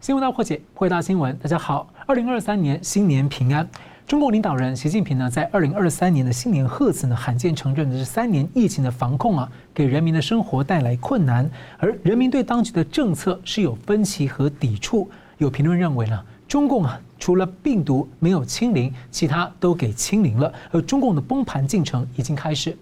新闻大破解，汇大新闻，大家好，二零二三年新年平安。中国领导人习近平呢，在二零二三年的新年贺词呢，罕见承认的是三年疫情的防控啊，给人民的生活带来困难，而人民对当局的政策是有分歧和抵触。有评论认为呢，中共啊，除了病毒没有清零，其他都给清零了，而中共的崩盘进程已经开始。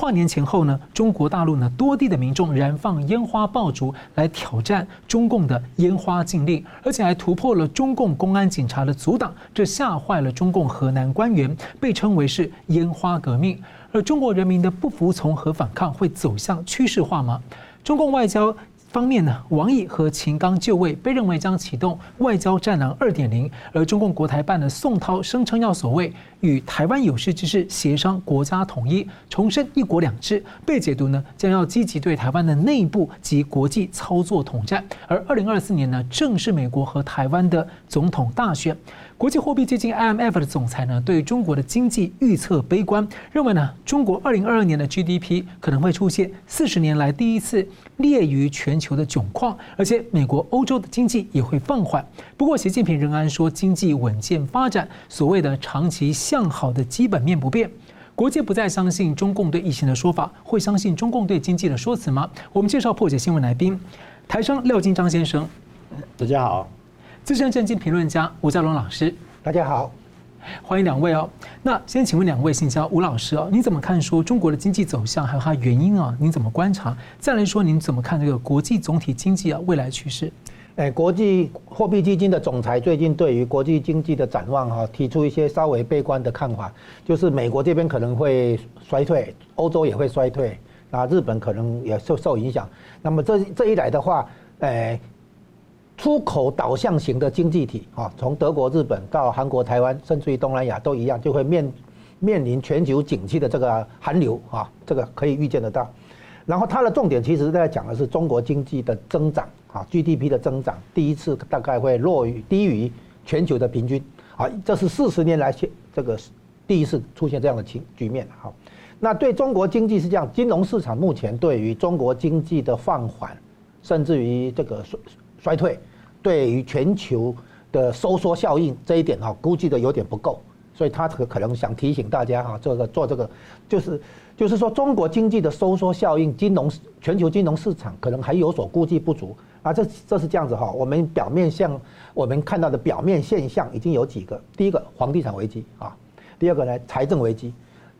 跨年前后呢，中国大陆呢多地的民众燃放烟花爆竹来挑战中共的烟花禁令，而且还突破了中共公安警察的阻挡，这吓坏了中共河南官员，被称为是烟花革命。而中国人民的不服从和反抗会走向趋势化吗？中共外交。方面呢，王毅和秦刚就位，被认为将启动外交战狼二点零。而中共国台办的宋涛声称要所谓与台湾有识之士协商国家统一，重申一国两制，被解读呢将要积极对台湾的内部及国际操作统战。而二零二四年呢，正是美国和台湾的总统大选。国际货币基金 IMF 的总裁呢，对中国的经济预测悲观，认为呢，中国二零二二年的 GDP 可能会出现四十年来第一次列于全球的窘况，而且美国、欧洲的经济也会放缓。不过，习近平仍然说经济稳健发展，所谓的长期向好的基本面不变。国际不再相信中共对疫情的说法，会相信中共对经济的说辞吗？我们介绍破解新闻来宾，台商廖金章先生，大家好。资深政经评论家吴家龙老师，大家好，欢迎两位哦。那先请问两位，请教吴老师哦，你怎么看说中国的经济走向还有它原因啊？您怎么观察？再来说，您怎么看这个国际总体经济啊未来趋势？哎，国际货币基金的总裁最近对于国际经济的展望哈，提出一些稍微悲观的看法，就是美国这边可能会衰退，欧洲也会衰退，那日本可能也受受影响。那么这这一来的话，哎。出口导向型的经济体啊，从德国、日本到韩国、台湾，甚至于东南亚都一样，就会面面临全球景气的这个寒流啊，这个可以预见得到。然后它的重点其实在讲的是中国经济的增长啊，GDP 的增长第一次大概会落于低于全球的平均啊，这是四十年来这个第一次出现这样的情局面哈。那对中国经济是这样，金融市场目前对于中国经济的放缓，甚至于这个衰退。对于全球的收缩效应这一点哈，估计的有点不够，所以他可可能想提醒大家哈，这个做这个就是就是说中国经济的收缩效应，金融全球金融市场可能还有所估计不足啊，这这是这样子哈。我们表面像我们看到的表面现象已经有几个，第一个房地产危机啊，第二个呢财政危机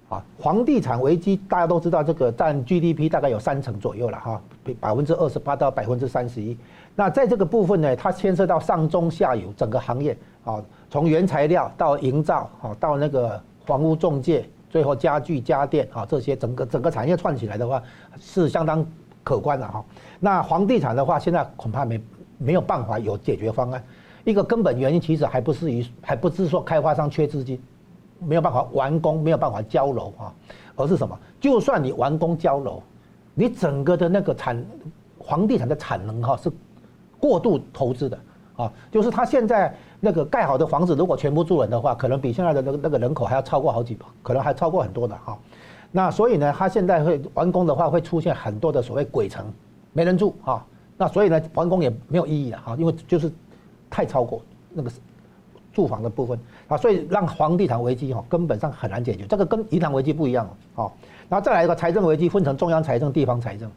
啊，房地产危机大家都知道这个占 GDP 大概有三成左右了哈，百分之二十八到百分之三十一。那在这个部分呢，它牵涉到上中下游整个行业啊，从原材料到营造啊，到那个房屋中介，最后家具家电啊这些整个整个产业串起来的话，是相当可观的哈。那房地产的话，现在恐怕没没有办法有解决方案。一个根本原因其实还不是于还不是说开发商缺资金，没有办法完工，没有办法交楼啊，而是什么？就算你完工交楼，你整个的那个产房地产的产能哈是。过度投资的啊，就是他现在那个盖好的房子，如果全部住人的话，可能比现在的那个那个人口还要超过好几，可能还超过很多的哈。那所以呢，他现在会完工的话，会出现很多的所谓鬼城，没人住啊。那所以呢，完工也没有意义了哈，因为就是太超过那个住房的部分啊，所以让房地产危机哈根本上很难解决。这个跟银行危机不一样哦。然后再来一个财政危机，分成中央财政、地方财政。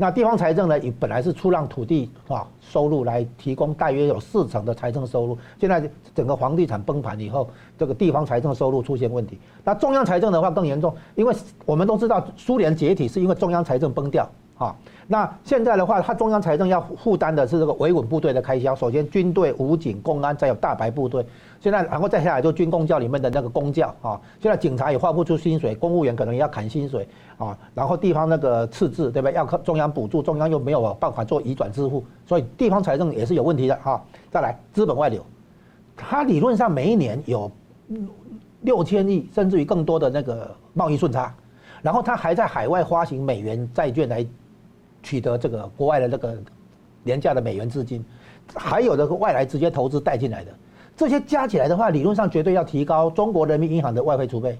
那地方财政呢，也本来是出让土地啊收入来提供大约有四成的财政收入，现在整个房地产崩盘以后，这个地方财政收入出现问题。那中央财政的话更严重，因为我们都知道苏联解体是因为中央财政崩掉啊。那现在的话，它中央财政要负担的是这个维稳部队的开销，首先军队、武警、公安，再有大白部队。现在，然后再下来就军公教里面的那个公教啊，现在警察也发不出薪水，公务员可能也要砍薪水啊，然后地方那个赤字对不对？要靠中央补助，中央又没有办法做移转支付，所以地方财政也是有问题的哈。再来资本外流，它理论上每一年有六千亿甚至于更多的那个贸易顺差，然后它还在海外发行美元债券来取得这个国外的那个廉价的美元资金，还有这个外来直接投资带进来的。这些加起来的话，理论上绝对要提高中国人民银行的外汇储备。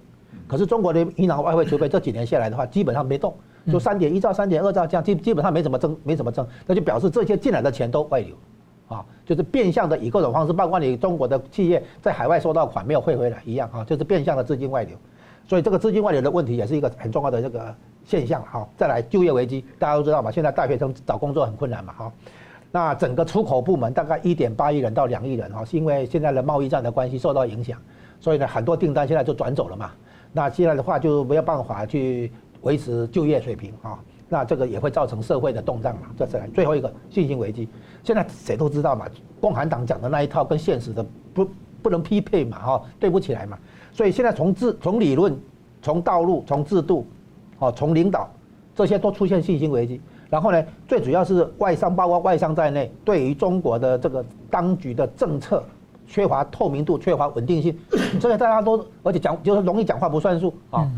可是中国人民银行外汇储备这几年下来的话，基本上没动，就三点一兆、三点二兆这样，基基本上没怎么增，没怎么增，那就表示这些进来的钱都外流，啊，就是变相的以各种方式，包括你中国的企业在海外收到款没有汇回来一样啊，就是变相的资金外流。所以这个资金外流的问题也是一个很重要的这个现象哈。再来就业危机，大家都知道嘛，现在大学生找工作很困难嘛哈。那整个出口部门大概一点八亿人到两亿人哈，是因为现在的贸易战的关系受到影响，所以呢很多订单现在就转走了嘛。那现在的话就没有办法去维持就业水平啊，那这个也会造成社会的动荡嘛。这是最后一个信心危机，现在谁都知道嘛，共产党讲的那一套跟现实的不不能匹配嘛哈，对不起来嘛。所以现在从制、从理论、从道路、从制度，哦，从领导，这些都出现信心危机。然后呢，最主要是外商，包括外商在内，对于中国的这个当局的政策缺乏透明度、缺乏稳定性，这些大家都而且讲就是容易讲话不算数啊。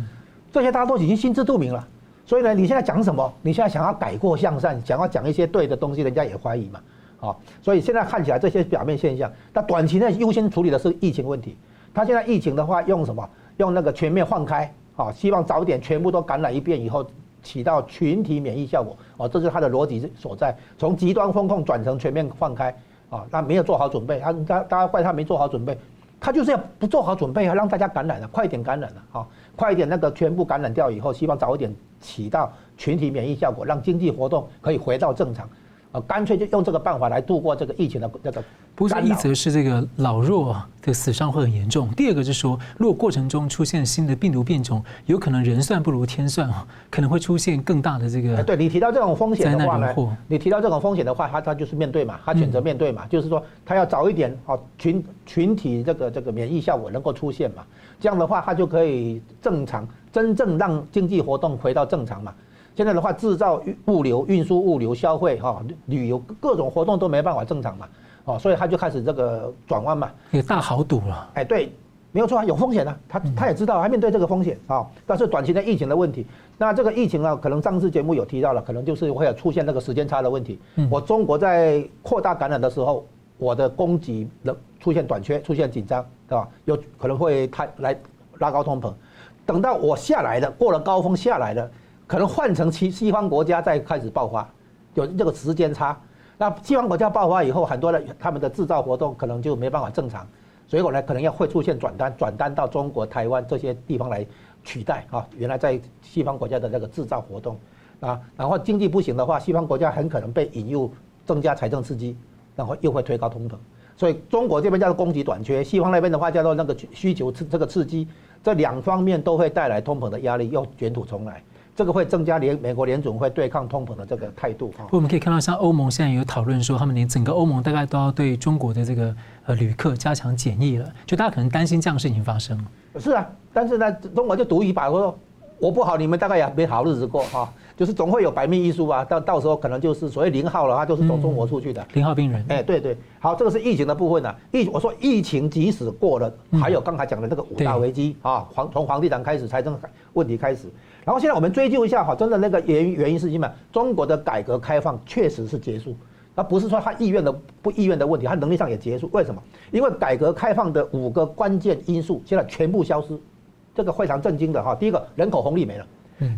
这些大家都已经心知肚明了。所以呢，你现在讲什么？你现在想要改过向善，想要讲一些对的东西，人家也怀疑嘛。啊，所以现在看起来这些表面现象，但短期内优先处理的是疫情问题。他现在疫情的话，用什么？用那个全面放开，啊，希望早点全部都感染一遍以后，起到群体免疫效果，哦，这是他的逻辑所在。从极端风控转成全面放开，啊，他没有做好准备，他他大家怪他没做好准备，他就是要不做好准备，啊让大家感染了，快点感染了，啊，快点那个全部感染掉以后，希望早一点起到群体免疫效果，让经济活动可以回到正常。啊，干脆就用这个办法来度过这个疫情的这个。不是，一则是这个老弱的死伤会很严重，第二个就是说，如果过程中出现新的病毒变种，有可能人算不如天算啊，可能会出现更大的这个。对，你提到这种风险的话呢，你提到这种风险的话，他他就是面对嘛，他选择面对嘛，就是说他要早一点啊群群体这个这个免疫效果能够出现嘛，这样的话他就可以正常真正让经济活动回到正常嘛。现在的话，制造、物流、运输、物流、消费、哈旅游各种活动都没办法正常嘛，哦，所以他就开始这个转弯嘛，也大豪赌了。哎，对，没有错啊，有风险的，他他也知道，他面对这个风险啊，但是短期的疫情的问题，那这个疫情呢，可能上次节目有提到了，可能就是会有出现那个时间差的问题。我中国在扩大感染的时候，我的供给能出现短缺，出现紧张，对吧？有可能会太来拉高通膨，等到我下来了，过了高峰下来了。可能换成西西方国家再开始爆发，有这个时间差。那西方国家爆发以后，很多的他们的制造活动可能就没办法正常，所以我呢可能要会出现转单，转单到中国、台湾这些地方来取代啊。原来在西方国家的那个制造活动啊，然后经济不行的话，西方国家很可能被引诱增加财政刺激，然后又会推高通膨。所以中国这边叫做供给短缺，西方那边的话叫做那个需求刺这个刺激，这两方面都会带来通膨的压力，又卷土重来。这个会增加联美国联总会对抗通膨的这个态度哈。我们可以看到，像欧盟现在有讨论说，他们连整个欧盟大概都要对中国的这个呃旅客加强检疫了，就大家可能担心这样的事情发生。是啊，但是呢，中国就赌一把，我说我不好，你们大概也没好日子过哈。就是总会有百密一疏啊，到到时候可能就是所谓零号了，它就是从中国出去的零号病人。哎，对对，好，这个是疫情的部分呢。疫我说疫情即使过了，还有刚才讲的那个五大危机啊，黄从房地产开始，财政问题开始。然后现在我们追究一下哈，真的那个原原因是什么？中国的改革开放确实是结束，那不是说他意愿的不意愿的问题，他能力上也结束。为什么？因为改革开放的五个关键因素现在全部消失，这个非常震惊的哈。第一个，人口红利没了，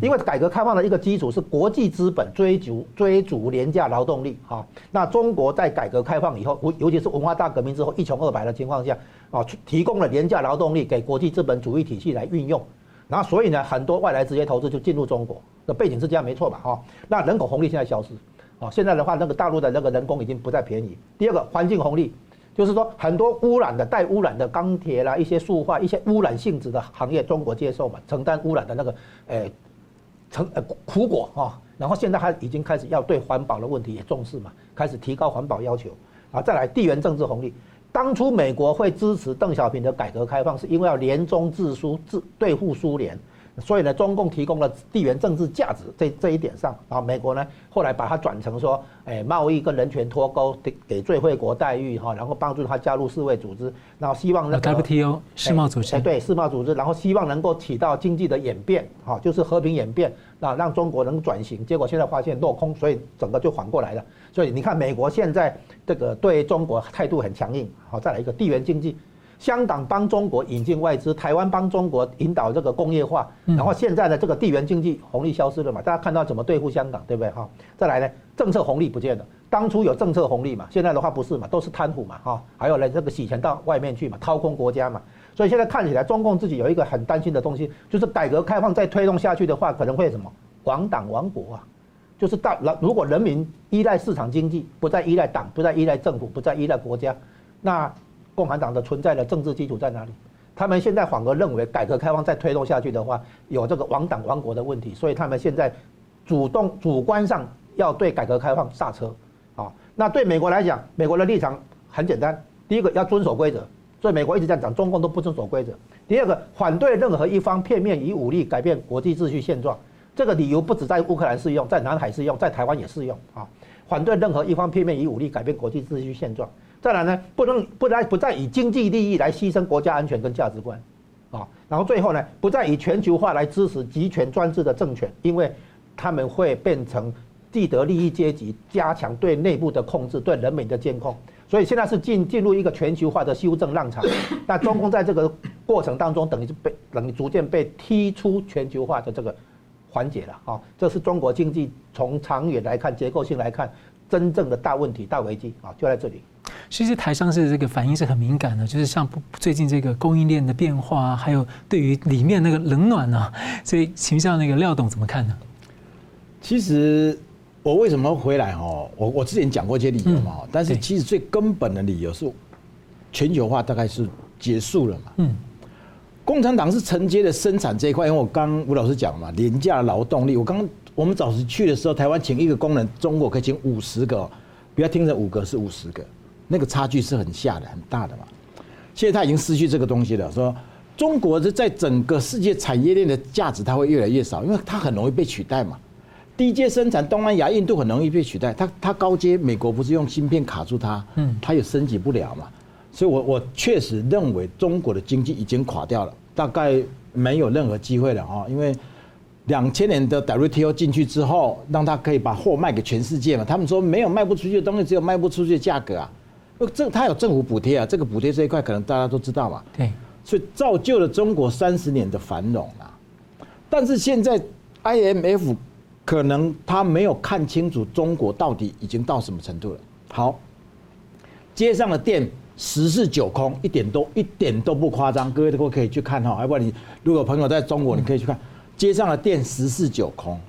因为改革开放的一个基础是国际资本追逐追逐廉价劳动力哈。那中国在改革开放以后，尤尤其是文化大革命之后一穷二白的情况下啊，提供了廉价劳动力给国际资本主义体系来运用。然后，所以呢，很多外来直接投资就进入中国的背景是这样，没错吧？哈，那人口红利现在消失，啊，现在的话，那个大陆的那个人工已经不再便宜。第二个，环境红利，就是说很多污染的、带污染的钢铁啦、一些塑化、一些污染性质的行业，中国接受嘛，承担污染的那个，诶，成呃苦果啊。然后现在还已经开始要对环保的问题也重视嘛，开始提高环保要求。啊，再来地缘政治红利。当初美国会支持邓小平的改革开放，是因为要联中制苏，制对付苏联，所以呢，中共提供了地缘政治价值这这一点上，啊，美国呢后来把它转成说，哎，贸易跟人权脱钩，给给最惠国待遇哈，然后帮助他加入世卫组织，然后希望那个 WTO 世贸组织，哎，对世贸组织，然后希望能够起到经济的演变，哈，就是和平演变，啊，让中国能转型，结果现在发现落空，所以整个就缓过来了。所以你看，美国现在这个对中国态度很强硬。好，再来一个地缘经济，香港帮中国引进外资，台湾帮中国引导这个工业化，然后现在的这个地缘经济红利消失了嘛？大家看到怎么对付香港，对不对？哈，再来呢，政策红利不见了。当初有政策红利嘛，现在的话不是嘛，都是贪腐嘛，哈，还有呢，这个洗钱到外面去嘛，掏空国家嘛。所以现在看起来，中共自己有一个很担心的东西，就是改革开放再推动下去的话，可能会什么亡党亡国啊？就是到如果人民依赖市场经济，不再依赖党，不再依赖政府，不再依赖国家，那共产党的存在的政治基础在哪里？他们现在反而认为改革开放再推动下去的话，有这个亡党亡国的问题，所以他们现在主动主观上要对改革开放刹车。啊，那对美国来讲，美国的立场很简单，第一个要遵守规则。所以美国一直在讲，中共都不遵守规则。第二个，反对任何一方片面以武力改变国际秩序现状，这个理由不止在乌克兰适用，在南海适用，在台湾也适用啊。反对任何一方片面以武力改变国际秩序现状。再来呢，不能不再不再以经济利益来牺牲国家安全跟价值观，啊，然后最后呢，不再以全球化来支持集权专制的政权，因为他们会变成既得利益阶级，加强对内部的控制，对人民的监控。所以现在是进进入一个全球化的修正浪潮，那中共在这个过程当中，等于是被等于逐渐被踢出全球化的这个环节了啊！这是中国经济从长远来看、结构性来看，真正的大问题、大危机啊，就在这里。其实台商是这个反应是很敏感的，就是像最近这个供应链的变化，还有对于里面那个冷暖啊，所以请教那个廖董怎么看呢？其实。我为什么回来？哦，我我之前讲过一些理由嘛，但是其实最根本的理由是，全球化大概是结束了嘛。嗯，共产党是承接的生产这一块，因为我刚吴老师讲嘛，廉价劳动力。我刚我们早时去的时候，台湾请一个工人，中国可以请五十个，不要听成五个是五十个，那个差距是很下的，很大的嘛。现在他已经失去这个东西了，说中国的在整个世界产业链的价值，它会越来越少，因为它很容易被取代嘛。低阶生产，东南亚、印度很容易被取代。它它高阶，美国不是用芯片卡住它，嗯，它也升级不了嘛。所以我，我我确实认为中国的经济已经垮掉了，大概没有任何机会了啊。因为两千年的 WTO 进去之后，让他可以把货卖给全世界嘛。他们说没有卖不出去的东西，只有卖不出去的价格啊。这他有政府补贴啊，这个补贴这一块可能大家都知道嘛。对，所以造就了中国三十年的繁荣啊。但是现在 IMF。可能他没有看清楚中国到底已经到什么程度了。好，街上的店十室九空，一点都一点都不夸张，各位都可以去看哈。要不然你如果朋友在中国，你可以去看街上的店十室九空。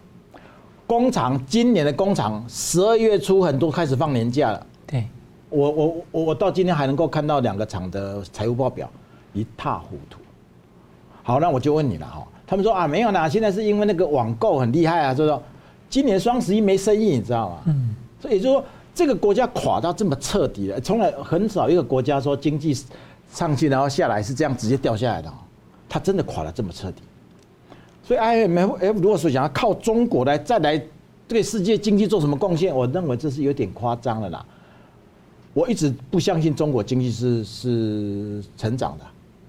工厂今年的工厂十二月初很多开始放年假了。对，我我我我到今天还能够看到两个厂的财务报表一塌糊涂。好，那我就问你了哈。他们说啊，没有啦，现在是因为那个网购很厉害啊，就是说今年双十一没生意，你知道吗？嗯，所以也就是说，这个国家垮到这么彻底了，从来很少一个国家说经济上去然后下来是这样直接掉下来的，它真的垮了这么彻底。所以 IMF 如果说想要靠中国来再来对世界经济做什么贡献，我认为这是有点夸张了啦。我一直不相信中国经济是是成长的，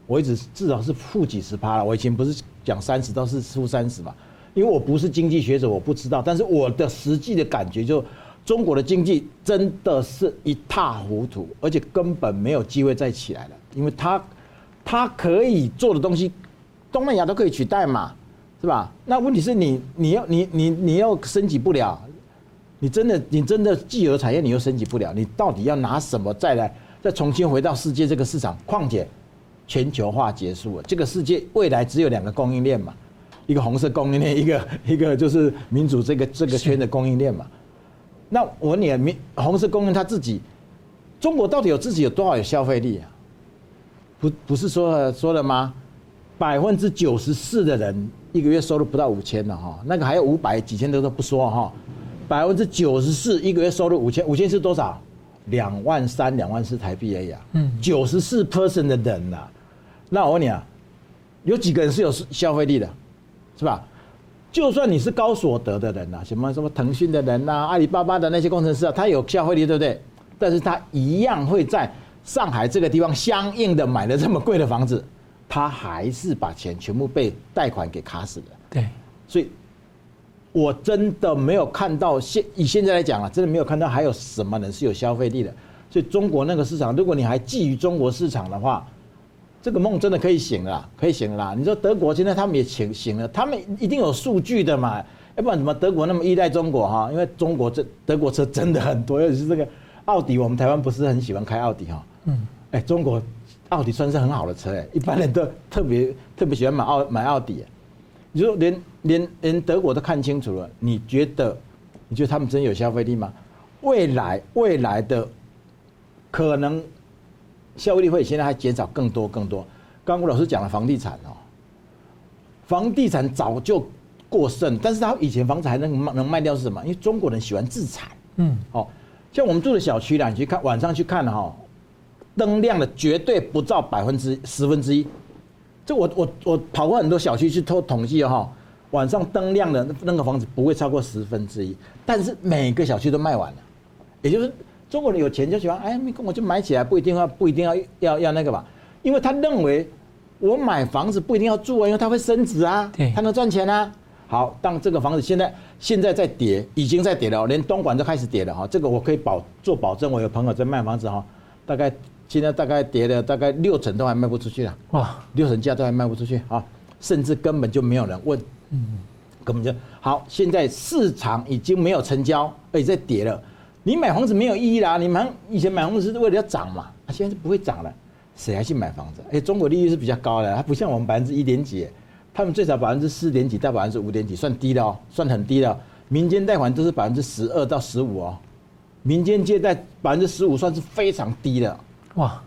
我一直至少是负几十趴了。我以前不是。讲三十都是负三十嘛，因为我不是经济学者，我不知道。但是我的实际的感觉就，中国的经济真的是一塌糊涂，而且根本没有机会再起来了。因为它，它可以做的东西，东南亚都可以取代嘛，是吧？那问题是你，你要你你你要升级不了，你真的你真的既有的产业你又升级不了，你到底要拿什么再来再重新回到世界这个市场？况且。全球化结束了，这个世界未来只有两个供应链嘛，一个红色供应链，一个一个就是民主这个这个圈的供应链嘛。那我问你啊，民红色供应链它自己，中国到底有自己有多少有消费力啊？不不是说了说了吗？百分之九十四的人一个月收入不到五千的哈，那个还有五百几千的都不说哈，百分之九十四一个月收入五千，五千是多少？两万三两万四台币而已啊。嗯，九十四 percent 的人呐、啊。那我问你啊，有几个人是有消费力的，是吧？就算你是高所得的人呐、啊，什么什么腾讯的人呐、啊，阿里巴巴的那些工程师啊，他有消费力，对不对？但是他一样会在上海这个地方相应的买了这么贵的房子，他还是把钱全部被贷款给卡死了。对，所以我真的没有看到现以现在来讲啊，真的没有看到还有什么人是有消费力的。所以中国那个市场，如果你还觊觎中国市场的话，这个梦真的可以醒了，可以醒了啦。你说德国现在他们也醒醒了，他们一定有数据的嘛，要不然怎么德国那么依赖中国哈？因为中国这德国车真的很多，尤其是这个奥迪，我们台湾不是很喜欢开奥迪哈。嗯，哎，中国奥迪算是很好的车哎，一般人都特别特别喜欢买奥买奥迪。你说连连连德国都看清楚了，你觉得你觉得他们真有消费力吗？未来未来的可能。消费力会现在还减少更多更多。刚刚吴老师讲了房地产哦，房地产早就过剩，但是他以前房子还能能卖掉是什么？因为中国人喜欢自产，嗯，哦，像我们住的小区啦，你去看晚上去看哈，灯亮的绝对不到百分之十分之一。这我我我跑过很多小区去偷统计哈，晚上灯亮的那个房子不会超过十分之一，但是每个小区都卖完了，也就是。中国人有钱就喜欢，哎，我就买起来，不一定要，不一定要要要那个吧，因为他认为我买房子不一定要住啊，因为它会升值啊，他能赚钱啊。好，当这个房子现在现在在跌，已经在跌了，连东莞都开始跌了哈。这个我可以保做保证，我有朋友在卖房子哈，大概现在大概跌了大概六成都还卖不出去了，哇，六成价都还卖不出去啊，甚至根本就没有人问，嗯，根本就好。现在市场已经没有成交，而且在跌了。你买房子没有意义啦！你买以前买房子是为了要涨嘛，它现在是不会涨了，谁还去买房子？哎，中国利率是比较高的，它不像我们百分之一点几，他们最少百分之四点几到百分之五点几，算低的哦，算很低的。民间贷款都是百分之十二到十五哦，民间借贷百分之十五算是非常低的哇，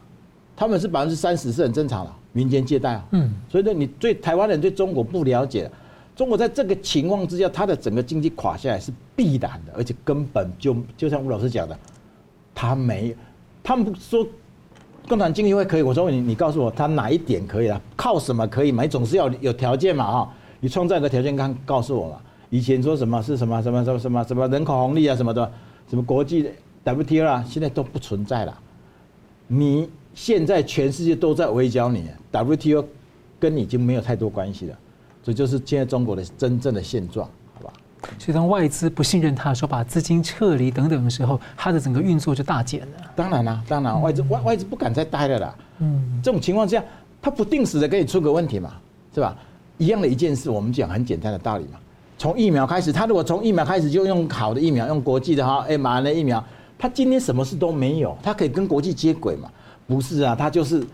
他们是百分之三十是很正常的，民间借贷啊，嗯，所以说，你对台湾人对中国不了解。中国在这个情况之下，它的整个经济垮下来是必然的，而且根本就就像吴老师讲的，他没，他们说共产经济会可以，我说你你告诉我他哪一点可以啊？靠什么可以嘛？你总是要有条件嘛哈？你创造一个条件，刚告诉我嘛？以前说什么是什么什么什么什么什么人口红利啊什么的，什么国际 WTO 啊，现在都不存在了。你现在全世界都在围剿你，WTO 跟你已经没有太多关系了。这就是现在中国的真正的现状，好吧？所以当外资不信任他的时候，把资金撤离等等的时候，他的整个运作就大减了。当然啦，当然外资外外资不敢再待了啦。嗯，这种情况之下，他不定时的给你出个问题嘛，是吧？一样的一件事，我们讲很简单的道理嘛。从疫苗开始，他如果从疫苗开始就用好的疫苗，用国际的哈 mRNA 疫苗，他今天什么事都没有，他可以跟国际接轨嘛？不是啊，他就是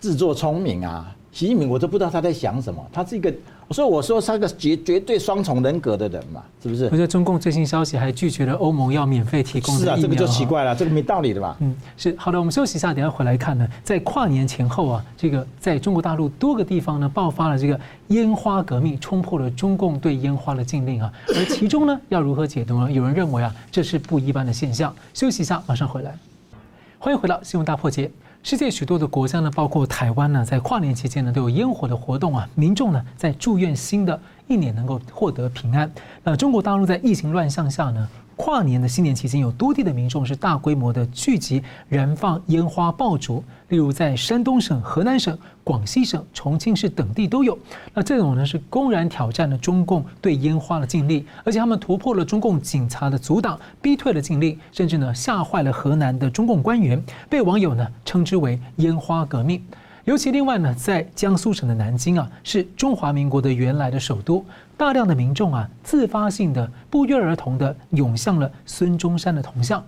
自作聪明啊。习近平我都不知道他在想什么，他是一个。所以我说他个绝绝对双重人格的人嘛，是不是？我觉得中共最新消息还拒绝了欧盟要免费提供。是啊，这个就奇怪了，这个没道理的吧？嗯，是好的。我们休息一下，等下回来看呢。在跨年前后啊，这个在中国大陆多个地方呢爆发了这个烟花革命，冲破了中共对烟花的禁令啊。而其中呢，要如何解读呢？有人认为啊，这是不一般的现象。休息一下，马上回来。欢迎回到新闻大破解。世界许多的国家呢，包括台湾呢，在跨年期间呢，都有烟火的活动啊。民众呢，在祝愿新的一年能够获得平安。那中国大陆在疫情乱象下呢，跨年的新年期间，有多地的民众是大规模的聚集燃放烟花爆竹，例如在山东省、河南省、广西省、重庆市等地都有。那这种呢是公然挑战了中共对烟花的禁令，而且他们突破了中共警察的阻挡，逼退了禁令，甚至呢吓坏了河南的中共官员，被网友呢称之为烟花革命。尤其另外呢，在江苏省的南京啊，是中华民国的原来的首都，大量的民众啊，自发性的不约而同的涌向了孙中山的铜像。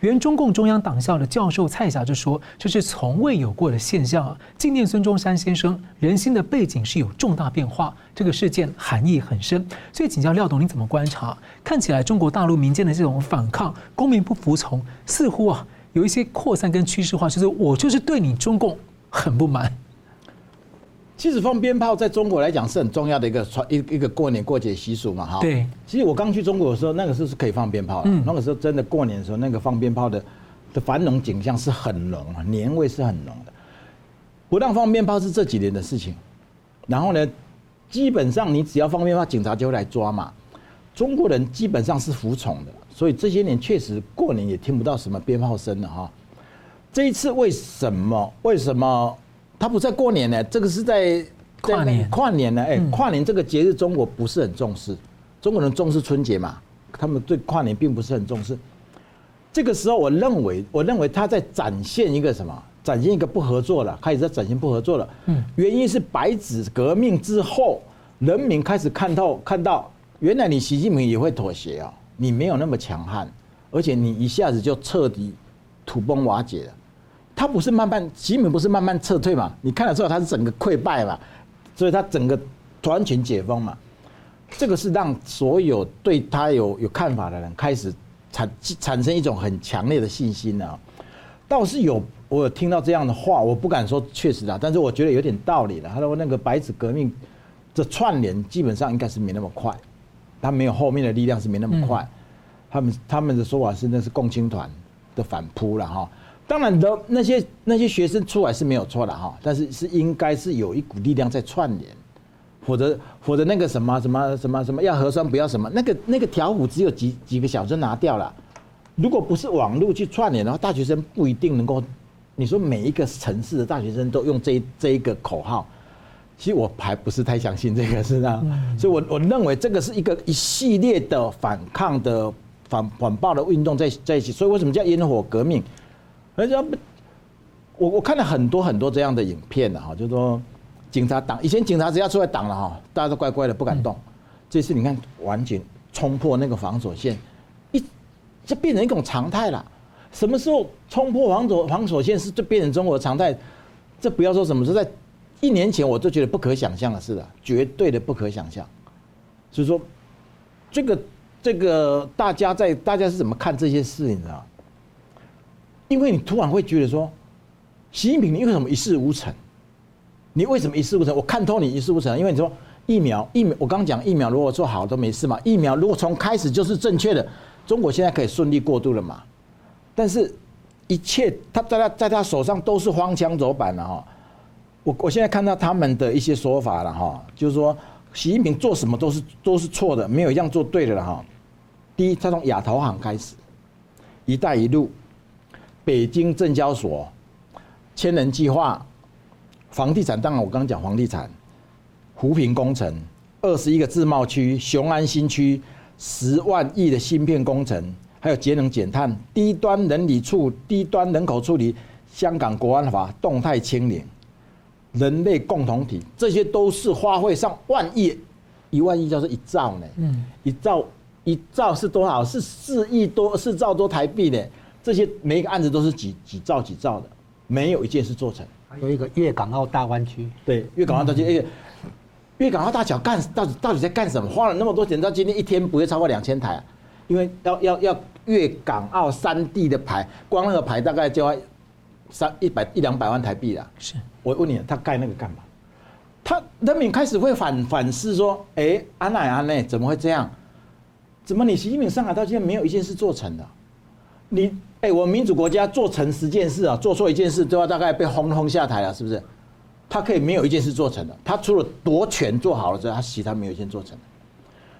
原中共中央党校的教授蔡霞就说：“这是从未有过的现象啊！纪念孙中山先生，人心的背景是有重大变化，这个事件含义很深。所以请教廖董，你怎么观察？看起来中国大陆民间的这种反抗、公民不服从，似乎啊有一些扩散跟趋势化，就是我就是对你中共。”很不满。其实放鞭炮在中国来讲是很重要的一个传一一个过年过节习俗嘛，哈。对。其实我刚去中国的时候，那个时候是可以放鞭炮的。嗯。那个时候真的过年的时候，那个放鞭炮的的繁荣景象是很浓啊，年味是很浓的。不让放鞭炮是这几年的事情。然后呢，基本上你只要放鞭炮，警察就会来抓嘛。中国人基本上是服从的，所以这些年确实过年也听不到什么鞭炮声了哈。这一次为什么？为什么他不在过年呢？这个是在跨年。跨年呢？哎，跨年这个节日，中国不是很重视。中国人重视春节嘛，他们对跨年并不是很重视。这个时候，我认为，我认为他在展现一个什么？展现一个不合作了，开始在展现不合作了。嗯，原因是白纸革命之后，人民开始看透，看到原来你习近平也会妥协啊，你没有那么强悍，而且你一下子就彻底土崩瓦解了。他不是慢慢，习近平不是慢慢撤退嘛？你看得出来他是整个溃败嘛？所以他整个完全解封嘛？这个是让所有对他有有看法的人开始产产生一种很强烈的信心啊。倒是有。我有听到这样的话，我不敢说确实啊，但是我觉得有点道理了。他说那个白纸革命的串联基本上应该是没那么快，他没有后面的力量是没那么快。他们他们的说法是那是共青团的反扑了哈。当然的那些那些学生出来是没有错的哈，但是是应该是有一股力量在串联，否则否则那个什么什么什么什么要核酸不要什么那个那个条幅只有几几个小时拿掉了。如果不是网络去串联的话，大学生不一定能够。你说每一个城市的大学生都用这这一个口号，其实我还不是太相信这个是这样，所以我我认为这个是一个一系列的反抗的反反暴的运动在在一起，所以为什么叫烟火革命？而且我我看了很多很多这样的影片的哈，就是说警察挡以前警察只要出来挡了哈，大家都乖乖的不敢动，这次你看完全冲破那个防守线，一这变成一种常态了。什么时候冲破防守防守线是就变成中国的常态？这不要说什么是在一年前我就觉得不可想象的事了，绝对的不可想象。所以说，这个这个大家在大家是怎么看这些事？你知道？因为你突然会觉得说，习近平你为什么一事无成？你为什么一事无成？我看透你一事无成，因为你说疫苗疫苗，我刚讲疫苗如果做好都没事嘛。疫苗如果从开始就是正确的，中国现在可以顺利过渡了嘛？但是，一切他在他在他手上都是荒腔走板了哈。我我现在看到他们的一些说法了哈，就是说习近平做什么都是都是错的，没有一样做对的了哈。第一，他从亚投行开始，一带一路，北京证交所，千人计划，房地产当然我刚刚讲房地产，扶贫工程，二十一个自贸区，雄安新区，十万亿的芯片工程。还有节能减碳、低端人力处、低端人口处理、香港国安法、动态清零、人类共同体，这些都是花费上万亿，一万亿叫做一兆呢。嗯，一兆一兆是多少？是四亿多，四兆多台币的。这些每一个案子都是几几兆几兆的，没有一件事做成。还有一个粤港澳大湾区，对，粤港澳大湾区，粤港澳大桥干到底到底在干什么？花了那么多钱，到今天一天不会超过两千台啊，因为要要要。粤港澳三地的牌，光那个牌大概就要三一百一两百万台币了。是，我问你，他盖那个干嘛？他人民开始会反反思说：哎，安奈安奈怎么会这样？怎么你习近平上海到现在没有一件事做成的？你哎，我们民主国家做成十件事啊，做错一件事都要大概被轰轰下台了，是不是？他可以没有一件事做成的，他除了夺权做好了之后，他其他没有一件做成的。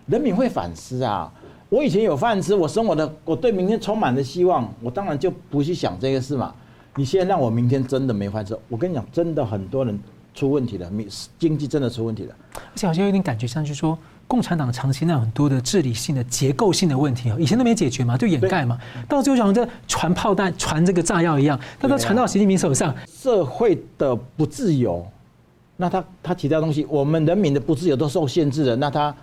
人民会反思啊。我以前有饭吃，我生活的，我对明天充满了希望，我当然就不去想这个事嘛。你现在让我明天真的没饭吃，我跟你讲，真的很多人出问题了，经济真的出问题了。而且好像有点感觉像是说，共产党长期那很多的治理性的结构性的问题啊，以前都没解决嘛，就掩盖嘛，到最后就好像在传炮弹、传这个炸药一样，它都传到习近平手上。社会的不自由，那他他提到东西，我们人民的不自由都受限制了，那他。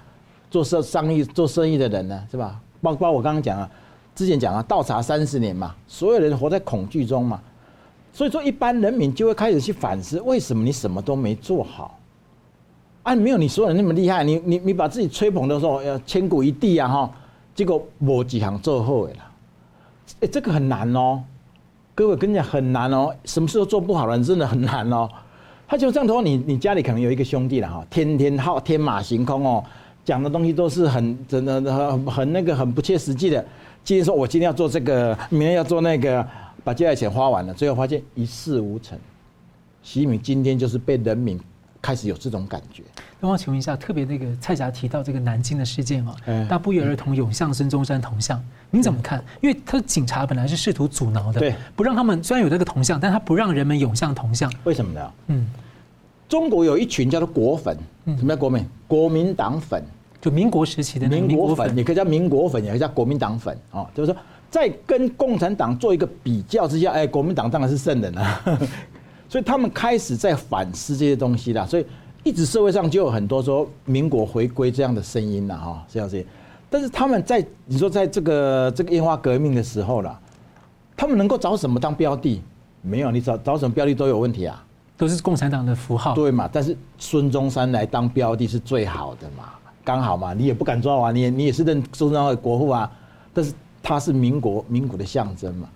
做生生意做生意的人呢，是吧？包括我刚刚讲啊，之前讲啊，倒查三十年嘛，所有人活在恐惧中嘛，所以说一般人民就会开始去反思，为什么你什么都没做好？啊，没有你说的那么厉害，你你你把自己吹捧的时候要千古一帝啊哈，结果没几行做好的啦，哎，这个很难哦，各位跟你讲很难哦，什么事都做不好了真的很难哦。他就这样说，你你家里可能有一个兄弟了哈，天天好天马行空哦。讲的东西都是很真的很很那个很不切实际的。今天说我今天要做这个，明天要做那个，把接下来钱花完了，最后发现一事无成。习近平今天就是被人民开始有这种感觉。那我请问一下，特别那个蔡霞提到这个南京的事件啊，大不约而同涌向孙中山铜像，您怎么看？因为他警察本来是试图阻挠的，对，不让他们虽然有这个铜像，但他不让人们涌向铜像，为什么呢？嗯，中国有一群叫做国粉，什么叫国民？国民党粉。就民国时期的民国粉，也可以叫民国粉，也可以叫国民党粉啊。就是说，在跟共产党做一个比较之下，哎，国民党当然是圣人啊，所以他们开始在反思这些东西啦，所以一直社会上就有很多说民国回归这样的声音了哈，这样子。但是他们在你说在这个这个烟花革命的时候啦，他们能够找什么当标的？没有，你找找什么标的都有问题啊，都是共产党的符号。对嘛？但是孙中山来当标的是最好的嘛，刚好嘛，你也不敢抓啊，你也你也是认孙中山为国父啊，但是他是民国民国的象征嘛，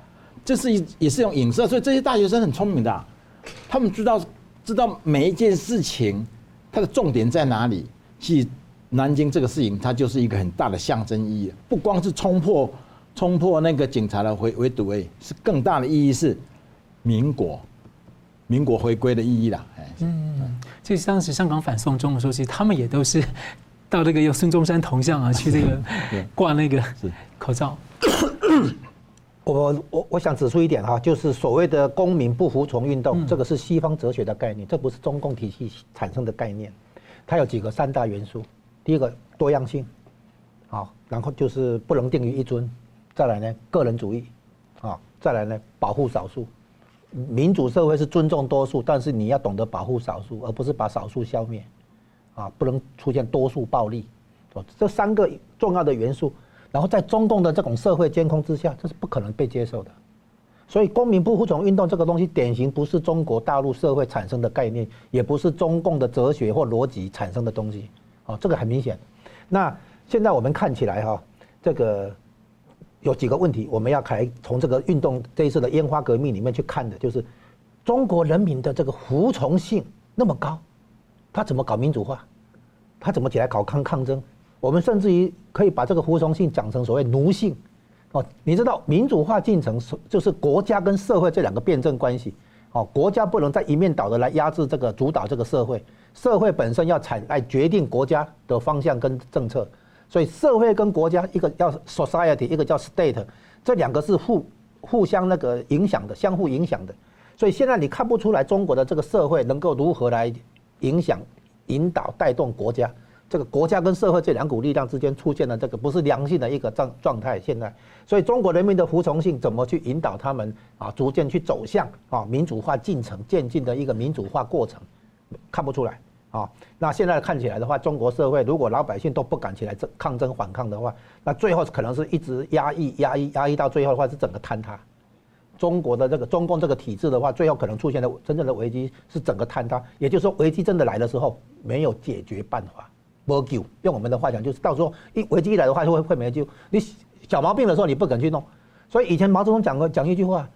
这是一也是一种影射，所以这些大学生很聪明的啊，他们知道知道每一件事情它的重点在哪里，其实。南京这个事情，它就是一个很大的象征意义，不光是冲破冲破那个警察的围围堵，哎，是更大的意义是民国民国回归的意义啦。嗯，其实当时香港反送中的时候，其实他们也都是到这个用孙中山铜像啊去这个 挂那个口罩。我我我想指出一点哈，就是所谓的公民不服从运动，这个是西方哲学的概念，这不是中共体系产生的概念。它有几个三大元素。第一个多样性，啊，然后就是不能定于一尊，再来呢个人主义，啊，再来呢保护少数，民主社会是尊重多数，但是你要懂得保护少数，而不是把少数消灭，啊，不能出现多数暴力，这三个重要的元素，然后在中共的这种社会监控之下，这是不可能被接受的，所以公民不服从运动这个东西，典型不是中国大陆社会产生的概念，也不是中共的哲学或逻辑产生的东西。哦，这个很明显。那现在我们看起来哈，这个有几个问题，我们要开从这个运动这一次的烟花革命里面去看的，就是中国人民的这个服从性那么高，他怎么搞民主化？他怎么起来搞抗抗争？我们甚至于可以把这个服从性讲成所谓奴性。哦，你知道民主化进程是就是国家跟社会这两个辩证关系。哦，国家不能再一面倒的来压制这个主导这个社会。社会本身要产来决定国家的方向跟政策，所以社会跟国家一个叫 society，一个叫 state，这两个是互互相那个影响的，相互影响的。所以现在你看不出来中国的这个社会能够如何来影响、引导、带动国家。这个国家跟社会这两股力量之间出现了这个不是良性的一个状状态。现在，所以中国人民的服从性怎么去引导他们啊，逐渐去走向啊民主化进程渐进的一个民主化过程？看不出来啊！那现在看起来的话，中国社会如果老百姓都不敢起来争抗争反抗的话，那最后可能是一直压抑、压抑、压抑到最后的话是整个坍塌。中国的这个中共这个体制的话，最后可能出现的真正的危机是整个坍塌。也就是说，危机真的来的时候，没有解决办法，没救。用我们的话讲，就是到时候一危机一来的话，就会会没救。你小毛病的时候，你不肯去弄。所以以前毛泽东讲过讲一句话，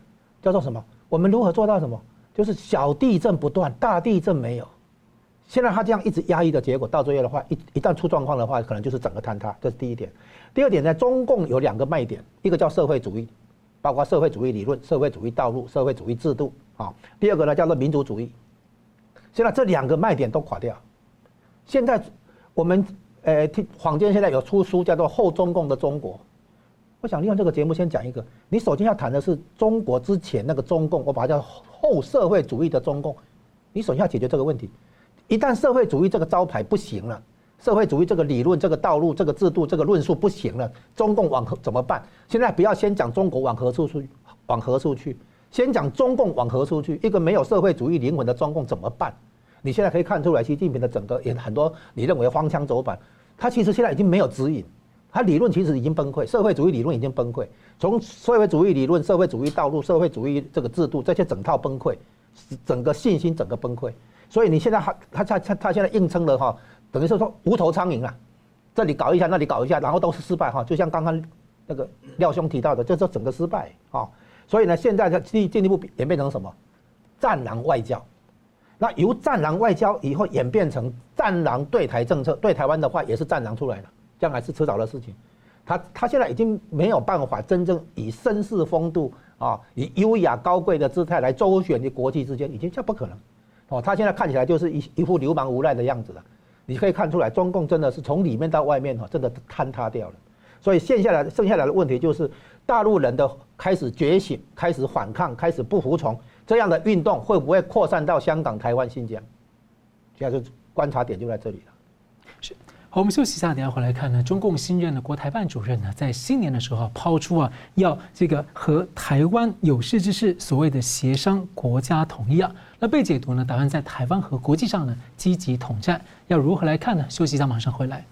叫做什么？我们如何做到什么？就是小地震不断，大地震没有。现在他这样一直压抑的结果，到最后的话，一一旦出状况的话，可能就是整个坍塌。这是第一点。第二点呢，中共有两个卖点，一个叫社会主义，包括社会主义理论、社会主义道路、社会主义制度啊。第二个呢叫做民族主义。现在这两个卖点都垮掉。现在我们呃听坊间现在有出书叫做《后中共的中国》。我想利用这个节目先讲一个，你首先要谈的是中国之前那个中共，我把它叫后社会主义的中共。你首先要解决这个问题，一旦社会主义这个招牌不行了，社会主义这个理论、这个道路、这个制度、这个论述不行了，中共往何怎么办？现在不要先讲中国往何处去，往何处去，先讲中共往何处去。一个没有社会主义灵魂的中共怎么办？你现在可以看出来，习近平的整个也很多你认为荒腔走板，他其实现在已经没有指引。他理论其实已经崩溃，社会主义理论已经崩溃，从社会主义理论、社会主义道路、社会主义这个制度这些整套崩溃，整个信心整个崩溃。所以你现在他他他他他现在硬撑了哈，等于是说无头苍蝇啊，这里搞一下，那里搞一下，然后都是失败哈。就像刚刚那个廖兄提到的，就是整个失败啊。所以呢，现在他进进一步演变成什么？战狼外交。那由战狼外交以后演变成战狼对台政策，对台湾的话也是战狼出来的。将来是迟早的事情，他他现在已经没有办法真正以绅士风度啊，以优雅高贵的姿态来周旋于国际之间，已经这不可能，哦，他现在看起来就是一一副流氓无赖的样子了。你可以看出来，中共真的是从里面到外面哈，真的坍塌掉了。所以剩下来剩下来的问题就是，大陆人的开始觉醒、开始反抗、开始不服从这样的运动，会不会扩散到香港、台湾、新疆？现在就观察点就在这里了。好，我们休息一下，等下回来看呢。中共新任的国台办主任呢，在新年的时候抛出啊，要这个和台湾有识之士所谓的协商国家统一啊。那被解读呢，打算在台湾和国际上呢积极统战，要如何来看呢？休息一下，马上回来。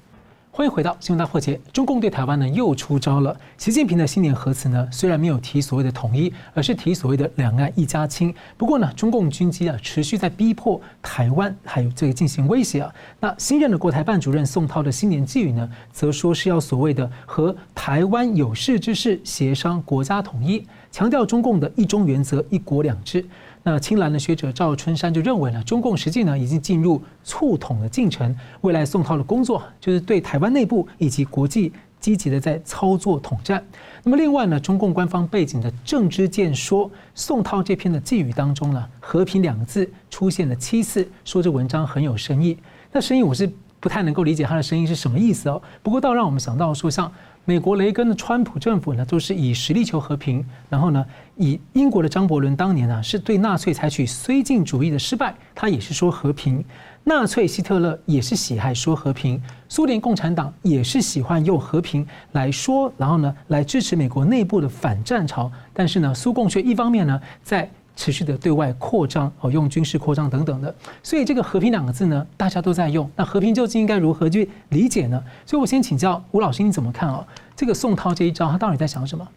欢迎回到新闻大破解。中共对台湾呢又出招了。习近平的新年贺词呢，虽然没有提所谓的统一，而是提所谓的两岸一家亲。不过呢，中共军机啊持续在逼迫台湾，还有这个进行威胁啊。那新任的国台办主任宋涛的新年寄语呢，则说是要所谓的和台湾有识之士协商国家统一，强调中共的一中原则、一国两制。那青蓝的学者赵春山就认为呢，中共实际呢已经进入促统的进程，未来宋涛的工作就是对台湾内部以及国际积极的在操作统战。那么另外呢，中共官方背景的政治见说，宋涛这篇的寄语当中呢，和平两个字出现了七次，说这文章很有深意。那深意我是不太能够理解他的深意是什么意思哦。不过倒让我们想到说像。美国雷根的川普政府呢，都是以实力求和平。然后呢，以英国的张伯伦当年呢，是对纳粹采取绥靖主义的失败，他也是说和平。纳粹希特勒也是喜爱说和平，苏联共产党也是喜欢用和平来说，然后呢，来支持美国内部的反战潮。但是呢，苏共却一方面呢，在持续的对外扩张哦，用军事扩张等等的，所以这个和平两个字呢，大家都在用。那和平究竟应该如何去理解呢？所以我先请教吴老师，你怎么看啊？这个宋涛这一招，他到底在想什么？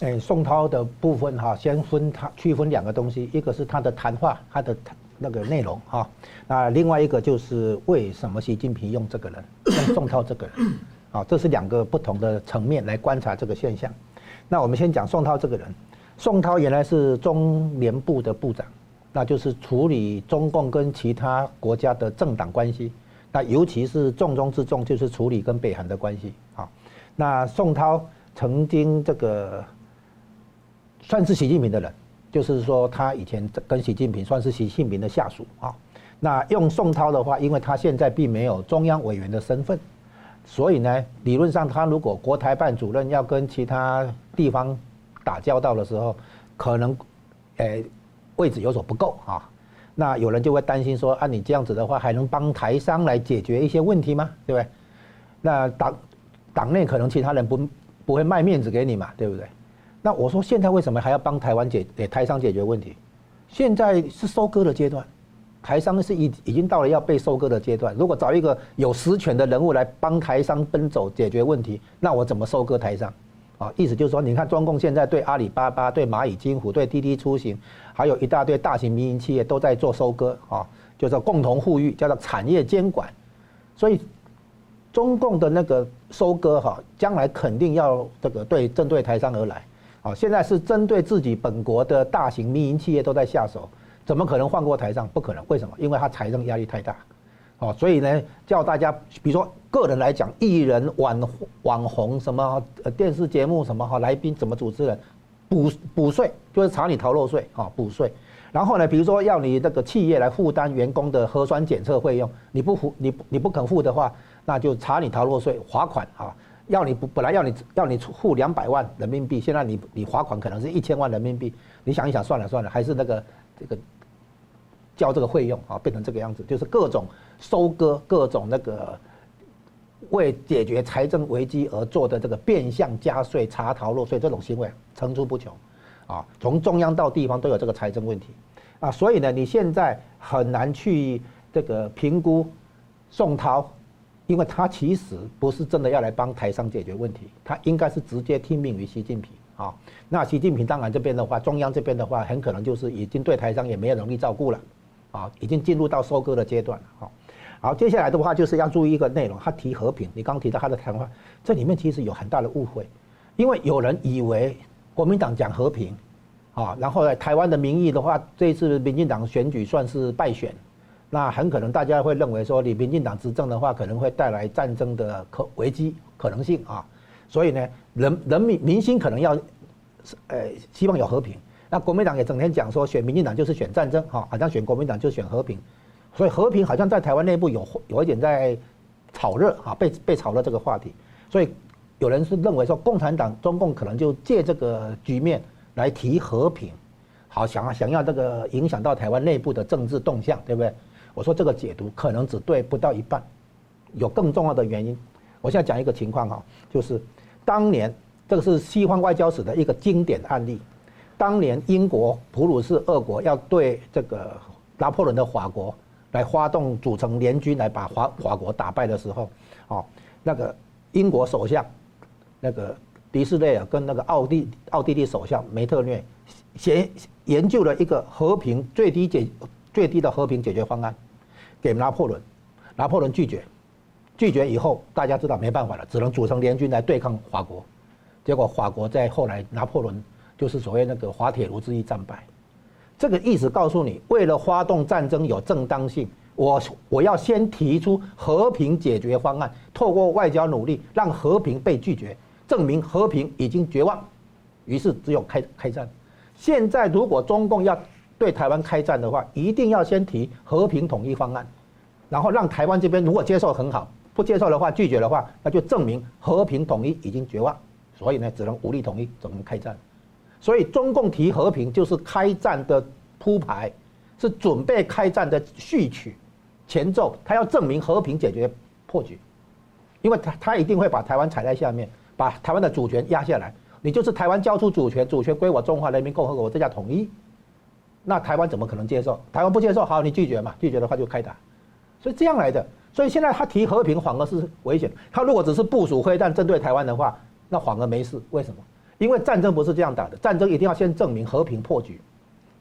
哎，宋涛的部分哈，先分他区分两个东西，一个是他的谈话，他的那个内容哈，那另外一个就是为什么习近平用这个人，用宋涛这个人，啊，这是两个不同的层面来观察这个现象。那我们先讲宋涛这个人。宋涛原来是中联部的部长，那就是处理中共跟其他国家的政党关系，那尤其是重中之重就是处理跟北韩的关系。好，那宋涛曾经这个算是习近平的人，就是说他以前跟习近平算是习近平的下属啊。那用宋涛的话，因为他现在并没有中央委员的身份，所以呢，理论上他如果国台办主任要跟其他地方。打交道的时候，可能，诶，位置有所不够啊。那有人就会担心说，按你这样子的话，还能帮台商来解决一些问题吗？对不对？那党党内可能其他人不不会卖面子给你嘛，对不对？那我说现在为什么还要帮台湾解给台商解决问题？现在是收割的阶段，台商是已已经到了要被收割的阶段。如果找一个有实权的人物来帮台商奔走解决问题，那我怎么收割台商？啊，意思就是说，你看中共现在对阿里巴巴、对蚂蚁金服、对滴滴出行，还有一大堆大型民营企业都在做收割啊，叫做共同富裕，叫做产业监管。所以，中共的那个收割哈，将来肯定要这个对针对台商而来。啊，现在是针对自己本国的大型民营企业都在下手，怎么可能放过台商？不可能，为什么？因为他财政压力太大。哦，所以呢，叫大家，比如说个人来讲，艺人、网网红什么电视节目什么哈，来宾怎么主持人，补补税就是查你逃漏税啊，补税。然后呢，比如说要你那个企业来负担员工的核酸检测费用，你不付你你不肯付的话，那就查你逃漏税，罚款啊。要你不本来要你要你付两百万人民币，现在你你罚款可能是一千万人民币。你想一想，算了算了，还是那个这个。交这个费用啊，变成这个样子，就是各种收割、各种那个为解决财政危机而做的这个变相加税、查逃漏税这种行为层出不穷，啊，从中央到地方都有这个财政问题，啊，所以呢，你现在很难去这个评估宋涛，因为他其实不是真的要来帮台商解决问题，他应该是直接听命于习近平啊。那习近平当然这边的话，中央这边的话，很可能就是已经对台商也没有能力照顾了。啊，已经进入到收割的阶段了。好，好，接下来的话就是要注意一个内容，他提和平。你刚刚提到他的谈话，这里面其实有很大的误会，因为有人以为国民党讲和平，啊，然后呢，台湾的民意的话，这一次民进党选举算是败选，那很可能大家会认为说，你民进党执政的话，可能会带来战争的可危机可能性啊，所以呢，人人民民心可能要，呃，希望有和平。那国民党也整天讲说，选民进党就是选战争，哈，好像选国民党就选和平，所以和平好像在台湾内部有有一点在炒热，哈，被被炒热这个话题，所以有人是认为说，共产党中共可能就借这个局面来提和平，好想啊想要这个影响到台湾内部的政治动向，对不对？我说这个解读可能只对不到一半，有更重要的原因。我现在讲一个情况哈，就是当年这个是西方外交史的一个经典案例。当年英国普鲁士俄国要对这个拿破仑的法国来发动组成联军来把法法国打败的时候，哦，那个英国首相那个迪斯内尔跟那个奥地奥地利首相梅特略先研究了一个和平最低解最低的和平解决方案，给拿破仑，拿破仑拒绝。拒绝以后，大家知道没办法了，只能组成联军来对抗法国。结果法国在后来拿破仑就是所谓那个滑铁卢之役战败。这个意思告诉你，为了发动战争有正当性，我我要先提出和平解决方案，透过外交努力让和平被拒绝，证明和平已经绝望，于是只有开开战。现在如果中共要对台湾开战的话，一定要先提和平统一方案，然后让台湾这边如果接受很好。不接受的话，拒绝的话，那就证明和平统一已经绝望，所以呢，只能武力统一，只能开战。所以中共提和平就是开战的铺排，是准备开战的序曲、前奏。他要证明和平解决破局，因为他他一定会把台湾踩在下面，把台湾的主权压下来。你就是台湾交出主权，主权归我中华人民共和国，这叫统一。那台湾怎么可能接受？台湾不接受，好，你拒绝嘛？拒绝的话就开打。所以这样来的。所以现在他提和平反而是危险。他如果只是部署飞弹针对台湾的话，那反而没事。为什么？因为战争不是这样打的，战争一定要先证明和平破局。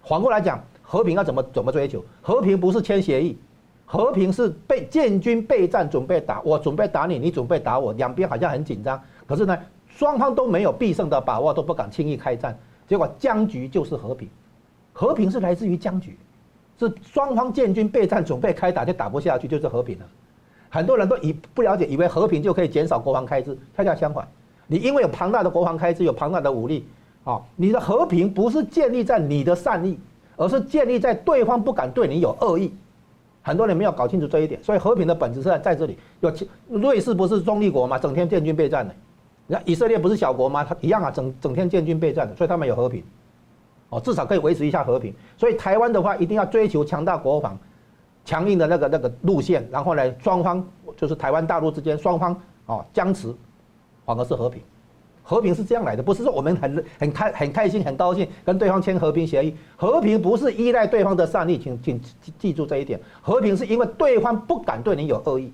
反过来讲，和平要怎么怎么追求？和平不是签协议，和平是备建军备战，准备打。我准备打你，你准备打我，两边好像很紧张。可是呢，双方都没有必胜的把握，都不敢轻易开战。结果僵局就是和平。和平是来自于僵局，是双方建军备战，准备开打就打不下去，就是和平了。很多人都以不了解，以为和平就可以减少国防开支，恰恰相反，你因为有庞大的国防开支，有庞大的武力，啊，你的和平不是建立在你的善意，而是建立在对方不敢对你有恶意。很多人没有搞清楚这一点，所以和平的本质是在这里。有瑞士不是中立国吗？整天建军备战的，那以色列不是小国吗？他一样啊，整整天建军备战的，所以他们有和平，哦，至少可以维持一下和平。所以台湾的话，一定要追求强大国防。强硬的那个那个路线，然后呢，双方就是台湾大陆之间双方啊僵持，反而是和平。和平是这样来的，不是说我们很很开很开心很高兴跟对方签和平协议。和平不是依赖对方的善意，请请记住这一点。和平是因为对方不敢对你有恶意，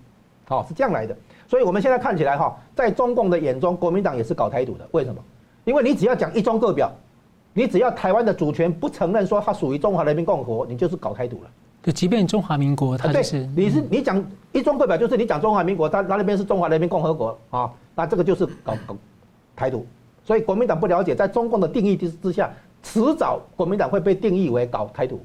哦，是这样来的。所以我们现在看起来哈，在中共的眼中，国民党也是搞台独的。为什么？因为你只要讲一中各表，你只要台湾的主权不承认说它属于中华人民共和国，你就是搞台独了。就即便中华民国，它就是你是你讲一中各表，就是你讲中华民国，他那边是中华人民共和国啊，那这个就是搞搞台独。所以国民党不了解，在中共的定义之之下，迟早国民党会被定义为搞台独。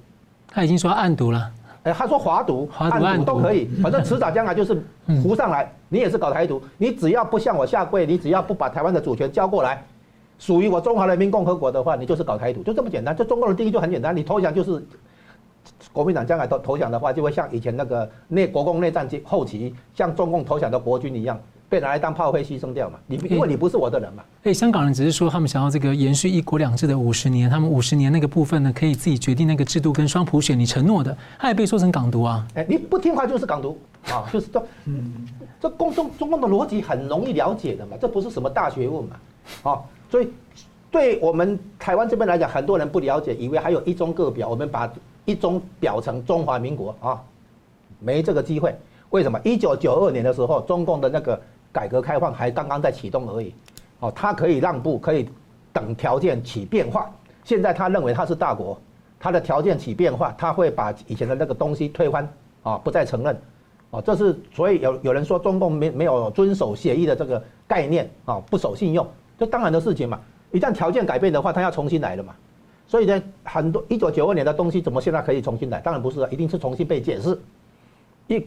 他已经说暗独了，哎，他说华独、暗独都可以，反正迟早将来就是浮上来，你也是搞台独。你只要不向我下跪，你只要不把台湾的主权交过来，属于我中华人民共和国的话，你就是搞台独，就这么简单。就中共的定义就很简单，你投降就是。国民党将来投投降的话，就会像以前那个内国共内战期后期，像中共投降的国军一样，被拿来当炮灰牺牲掉嘛。你因为你不是我的人嘛。哎，香港人只是说他们想要这个延续一国两制的五十年，他们五十年那个部分呢，可以自己决定那个制度跟双普选，你承诺的，他也被说成港独啊。哎，你不听话就是港独啊，就是这，嗯，这共中中共的逻辑很容易了解的嘛，这不是什么大学问嘛，啊，所以对我们台湾这边来讲，很多人不了解，以为还有一中各表，我们把。一中表成中华民国啊，没这个机会。为什么？一九九二年的时候，中共的那个改革开放还刚刚在启动而已。哦，他可以让步，可以等条件起变化。现在他认为他是大国，他的条件起变化，他会把以前的那个东西推翻啊，不再承认。哦，这是所以有有人说中共没没有遵守协议的这个概念啊，不守信用，这当然的事情嘛。一旦条件改变的话，他要重新来了嘛。所以呢，很多一九九二年的东西怎么现在可以重新来？当然不是，一定是重新被解释。一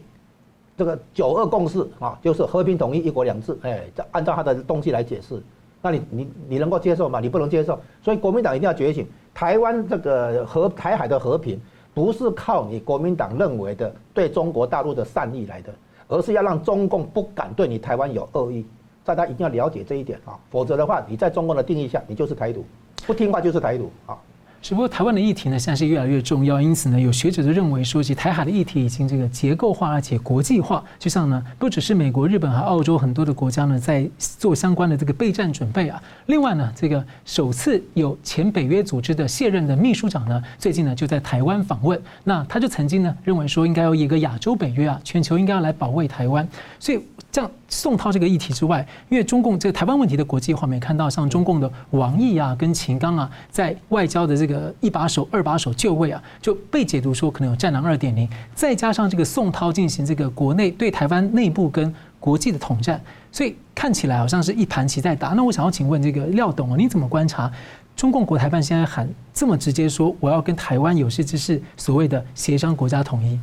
这个九二共识啊，就是和平统一、一国两制，哎，按照他的东西来解释。那你你你能够接受吗？你不能接受。所以国民党一定要觉醒。台湾这个和台海的和平，不是靠你国民党认为的对中国大陆的善意来的，而是要让中共不敢对你台湾有恶意。大家一定要了解这一点啊，否则的话，你在中共的定义下，你就是台独。不听话就是台独啊！只不过台湾的议题呢，现在是越来越重要，因此呢，有学者就认为说，其台海的议题已经这个结构化，而且国际化。就像呢，不只是美国、日本和澳洲很多的国家呢，在做相关的这个备战准备啊。另外呢，这个首次有前北约组织的卸任的秘书长呢，最近呢就在台湾访问。那他就曾经呢认为说，应该有一个亚洲北约啊，全球应该要来保卫台湾。所以，这样宋涛这个议题之外，因为中共这个台湾问题的国际化，没看到像中共的王毅啊、跟秦刚啊，在外交的这个一把手、二把手就位啊，就被解读说可能有战狼二点零，再加上这个宋涛进行这个国内对台湾内部跟国际的统战，所以看起来好像是一盘棋在打。那我想要请问这个廖董啊，你怎么观察中共国台办现在喊这么直接说，我要跟台湾有识之士所谓的协商国家统一？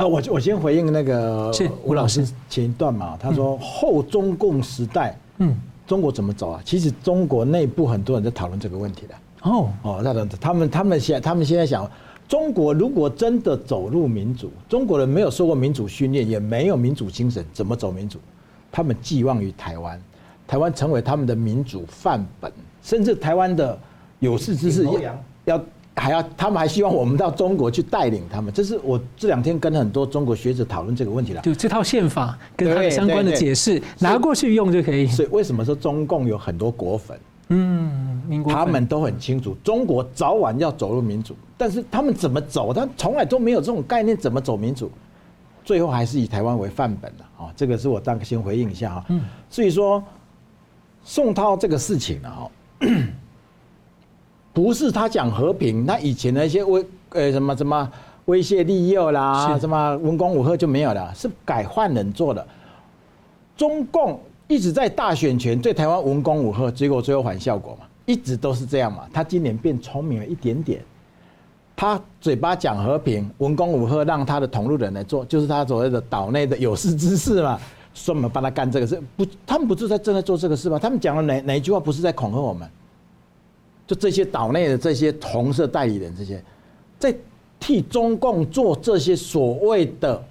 啊，我我先回应那个吴老师前一段嘛，他说后中共时代，嗯，中国怎么走啊？其实中国内部很多人在讨论这个问题的。哦哦，那他们他们现他们现在想，中国如果真的走入民主，中国人没有受过民主训练，也没有民主精神，怎么走民主？他们寄望于台湾，台湾成为他们的民主范本，甚至台湾的有识之士要要。还要，他们还希望我们到中国去带领他们。这是我这两天跟很多中国学者讨论这个问题了。就这套宪法跟它相关的解释拿过去用就可以。所以为什么说中共有很多果粉？嗯，民国他们都很清楚，中国早晚要走入民主，但是他们怎么走？他从来都没有这种概念，怎么走民主？最后还是以台湾为范本的啊。这个是我当先回应一下啊。嗯。所以说，宋涛这个事情啊。不是他讲和平，那以前的一些威呃什么什么威胁利诱啦，什么文攻武吓就没有了，是改换人做的。中共一直在大选前对台湾文攻武吓，结果最后反效果嘛，一直都是这样嘛。他今年变聪明了一点点，他嘴巴讲和平，文攻武吓，让他的同路人来做，就是他所谓的岛内的有识之士嘛，专门帮他干这个事。不，他们不是在正在做这个事吗？他们讲了哪哪一句话不是在恐吓我们？就这些岛内的这些红色代理人，这些在替中共做这些所谓的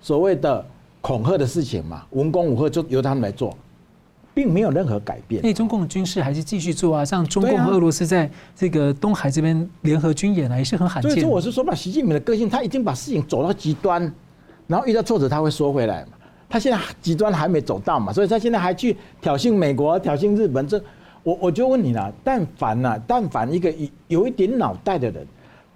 所谓的恐吓的事情嘛，文攻武吓就由他们来做，并没有任何改变。那中共的军事还是继续做啊，像中共和俄罗斯在这个东海这边联合军演啊，也是很罕见。所以说，我是说嘛，习近平的个性，他已经把事情走到极端，然后遇到挫折他会缩回来嘛。他现在极端还没走到嘛，所以他现在还去挑衅美国、挑衅日本这。我我就问你了，但凡呐，但凡一个有一点脑袋的人，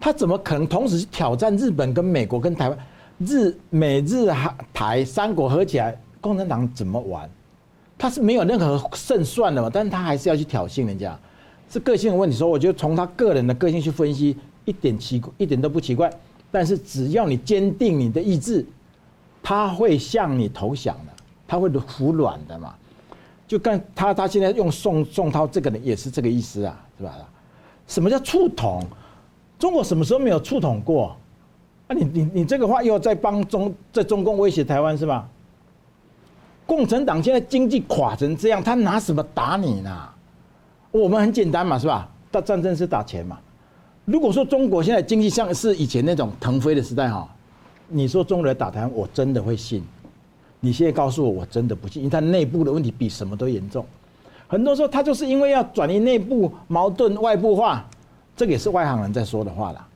他怎么可能同时挑战日本、跟美国、跟台湾？日美日韩台三国合起来，共产党怎么玩？他是没有任何胜算的嘛，但是他还是要去挑衅人家，是个性的问题。说，我觉得从他个人的个性去分析，一点奇，一点都不奇怪。但是只要你坚定你的意志，他会向你投降的，他会服软的嘛。就看他，他现在用宋宋涛这个人也是这个意思啊，是吧？什么叫触统？中国什么时候没有触统过？啊，你你你这个话又在帮中在中共威胁台湾是吧？共产党现在经济垮成这样，他拿什么打你呢？我们很简单嘛，是吧？打战争是打钱嘛。如果说中国现在经济像是以前那种腾飞的时代哈，你说中国人打台湾，我真的会信。你现在告诉我，我真的不信，因为他内部的问题比什么都严重。很多时候他就是因为要转移内部矛盾外部化，这个也是外行人在说的话了。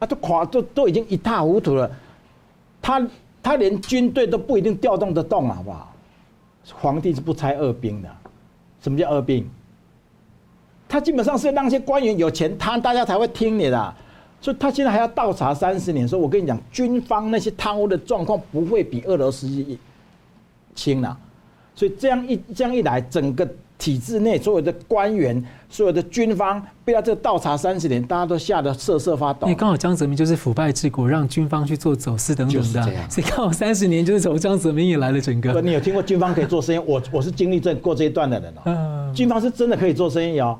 啊，都垮都都已经一塌糊涂了，他他连军队都不一定调动得动了，好不好？皇帝是不拆二兵的。什么叫二兵？他基本上是让那些官员有钱贪，大家才会听你的。所以他现在还要倒查三十年，说我跟你讲，军方那些贪污的状况不会比俄罗斯轻了，所以这样一这样一来，整个体制内所有的官员、所有的军方被他这个倒查三十年，大家都吓得瑟瑟发抖。你刚好江泽民就是腐败治国，让军方去做走私等等的，就是这样。所以刚好三十年就是从江泽民以来的整个。你有听过军方可以做生意？我我是经历这过这一段的人哦。嗯。军方是真的可以做生意哦。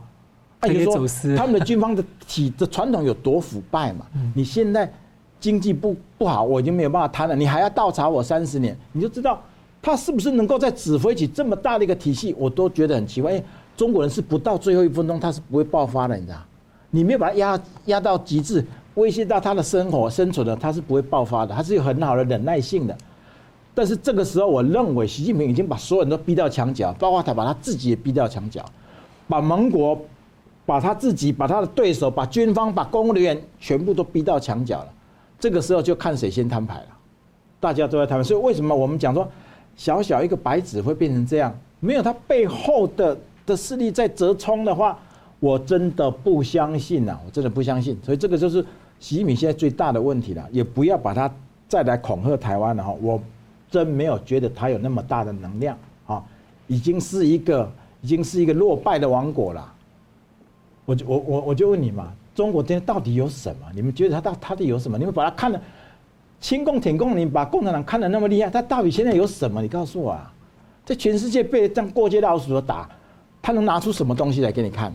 那你说他们的军方的体的传统有多腐败嘛？你现在经济不不好，我已经没有办法谈了，你还要倒查我三十年，你就知道。他是不是能够在指挥起这么大的一个体系？我都觉得很奇怪。因为中国人是不到最后一分钟，他是不会爆发的，你知道？你没有把他压压到极致，威胁到他的生活生存的，他是不会爆发的。他是有很好的忍耐性的。但是这个时候，我认为习近平已经把所有人都逼到墙角，包括他把他自己也逼到墙角，把盟国把他自己、把他的对手、把军方、把公务人员全部都逼到墙角了。这个时候就看谁先摊牌了。大家都在谈，所以为什么我们讲说，小小一个白纸会变成这样？没有他背后的的势力在折冲的话，我真的不相信呐！我真的不相信。所以这个就是习近平现在最大的问题了。也不要把他再来恐吓台湾了哈！我真没有觉得他有那么大的能量啊，已经是一个已经是一个落败的王国了。我就我我我就问你嘛，中国今天到底有什么？你们觉得他到他的有什么？你们把他看了。亲共舔共，你把共产党看得那么厉害，他到底现在有什么？你告诉我啊！在全世界被这样过街老鼠的打，他能拿出什么东西来给你看？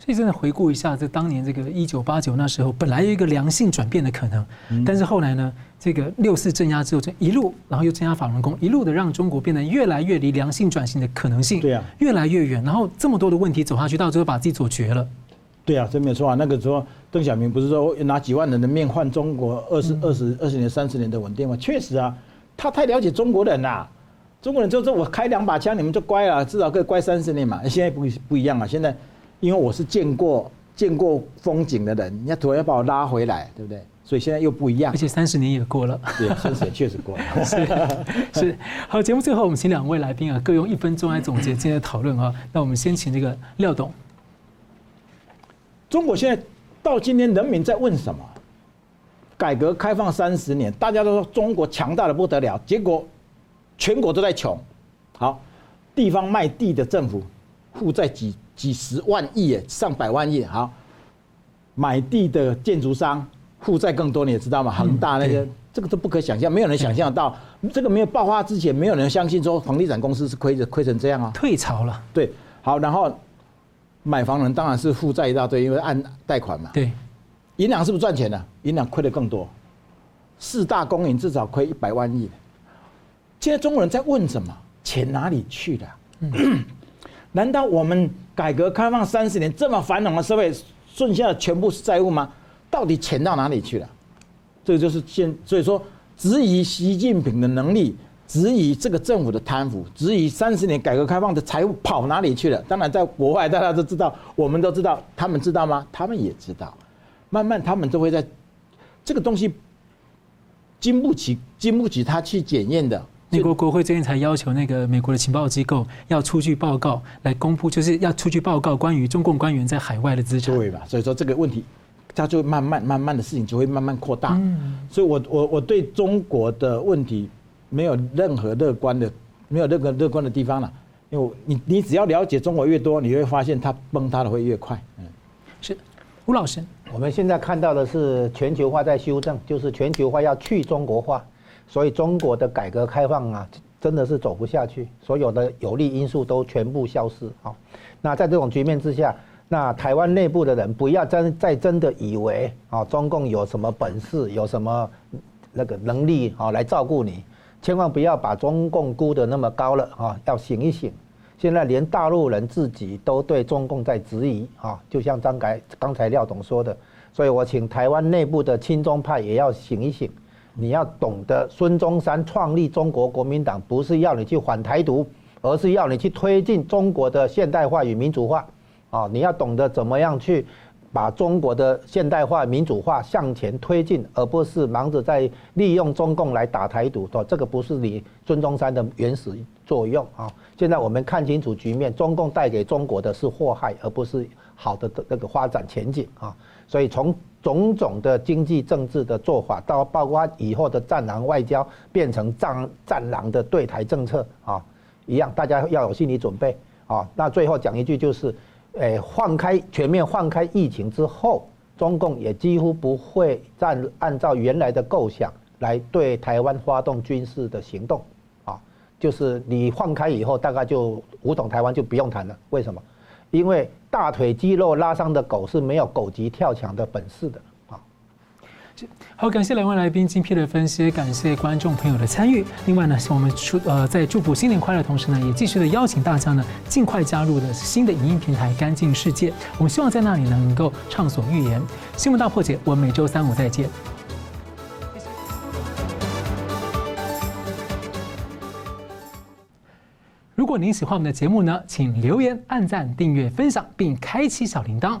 所以真的回顾一下，这当年这个一九八九那时候，本来有一个良性转变的可能，但是后来呢，这个六四镇压之后，这一路，然后又镇压法轮功，一路的让中国变得越来越离良性转型的可能性，对啊，越来越远。然后这么多的问题走下去，到最后把自己走绝了。对啊，真没错啊。那个时候，邓小平不是说拿几万人的命换中国二十二十二十年、三十年的稳定吗？确实啊，他太了解中国人了。中国人就说：“我开两把枪，你们就乖了，至少可以乖三十年嘛。”现在不不一样啊。现在因为我是见过见过风景的人，人家突然要把我拉回来，对不对？所以现在又不一样。而且三十年也过了。对，三十年确实过了。是是。好，节目最后我们请两位来宾啊，各用一分钟来总结今天的讨论啊。那我们先请这个廖董。中国现在到今天，人民在问什么？改革开放三十年，大家都说中国强大的不得了，结果全国都在穷。好，地方卖地的政府负债几几十万亿，上百万亿。好，买地的建筑商负债更多，你也知道吗？恒大那个，这个都不可想象，没有人想象到。这个没有爆发之前，没有人相信说房地产公司是亏的，亏成这样啊。退潮了。对，好，然后。买房人当然是负债一大堆，因为按贷款嘛。对，银行是不是赚钱的？银行亏的更多，四大公营至少亏一百万亿。现在中国人在问什么？钱哪里去了？嗯、难道我们改革开放三十年这么繁荣的社会，剩下的全部是债务吗？到底钱到哪里去了？这个就是现，所以说质疑习近平的能力。质疑这个政府的贪腐，质疑三十年改革开放的财富跑哪里去了？当然，在国外大家都知道，我们都知道，他们知道吗？他们也知道。慢慢，他们都会在这个东西经不起、经不起他去检验的。美国国会最近才要求那个美国的情报机构要出具报告来公布，就是要出具报告关于中共官员在海外的资产，对吧？所以说这个问题，它就慢慢、慢慢的事情就会慢慢扩大。所以我我我对中国的问题。没有任何乐观的，没有任何乐观的地方了，因为你你只要了解中国越多，你会发现它崩塌的会越快。嗯，是，吴老师，我们现在看到的是全球化在修正，就是全球化要去中国化，所以中国的改革开放啊，真的是走不下去，所有的有利因素都全部消失啊。那在这种局面之下，那台湾内部的人不要真再真的以为啊，中共有什么本事，有什么那个能力啊来照顾你。千万不要把中共估得那么高了啊！要醒一醒，现在连大陆人自己都对中共在质疑啊！就像张改刚才廖董说的，所以我请台湾内部的亲中派也要醒一醒，你要懂得孙中山创立中国国民党不是要你去反台独，而是要你去推进中国的现代化与民主化啊！你要懂得怎么样去。把中国的现代化、民主化向前推进，而不是忙着在利用中共来打台独。哦，这个不是你孙中山的原始作用啊！现在我们看清楚局面，中共带给中国的是祸害，而不是好的那个发展前景啊！所以从种种的经济政治的做法，到包括以后的战狼外交变成战战狼的对台政策啊，一样，大家要有心理准备啊！那最后讲一句就是。诶，放开全面放开疫情之后，中共也几乎不会再按照原来的构想来对台湾发动军事的行动，啊，就是你放开以后，大概就武统台湾就不用谈了。为什么？因为大腿肌肉拉伤的狗是没有狗急跳墙的本事的。好，感谢两位来宾精辟的分析，感谢观众朋友的参与。另外呢，我们祝呃在祝福新年快乐的同时呢，也继续的邀请大家呢尽快加入的新的影音平台“干净世界”。我们希望在那里呢能够畅所欲言。新闻大破解，我们每周三五再见。如果您喜欢我们的节目呢，请留言、按赞、订阅、分享，并开启小铃铛。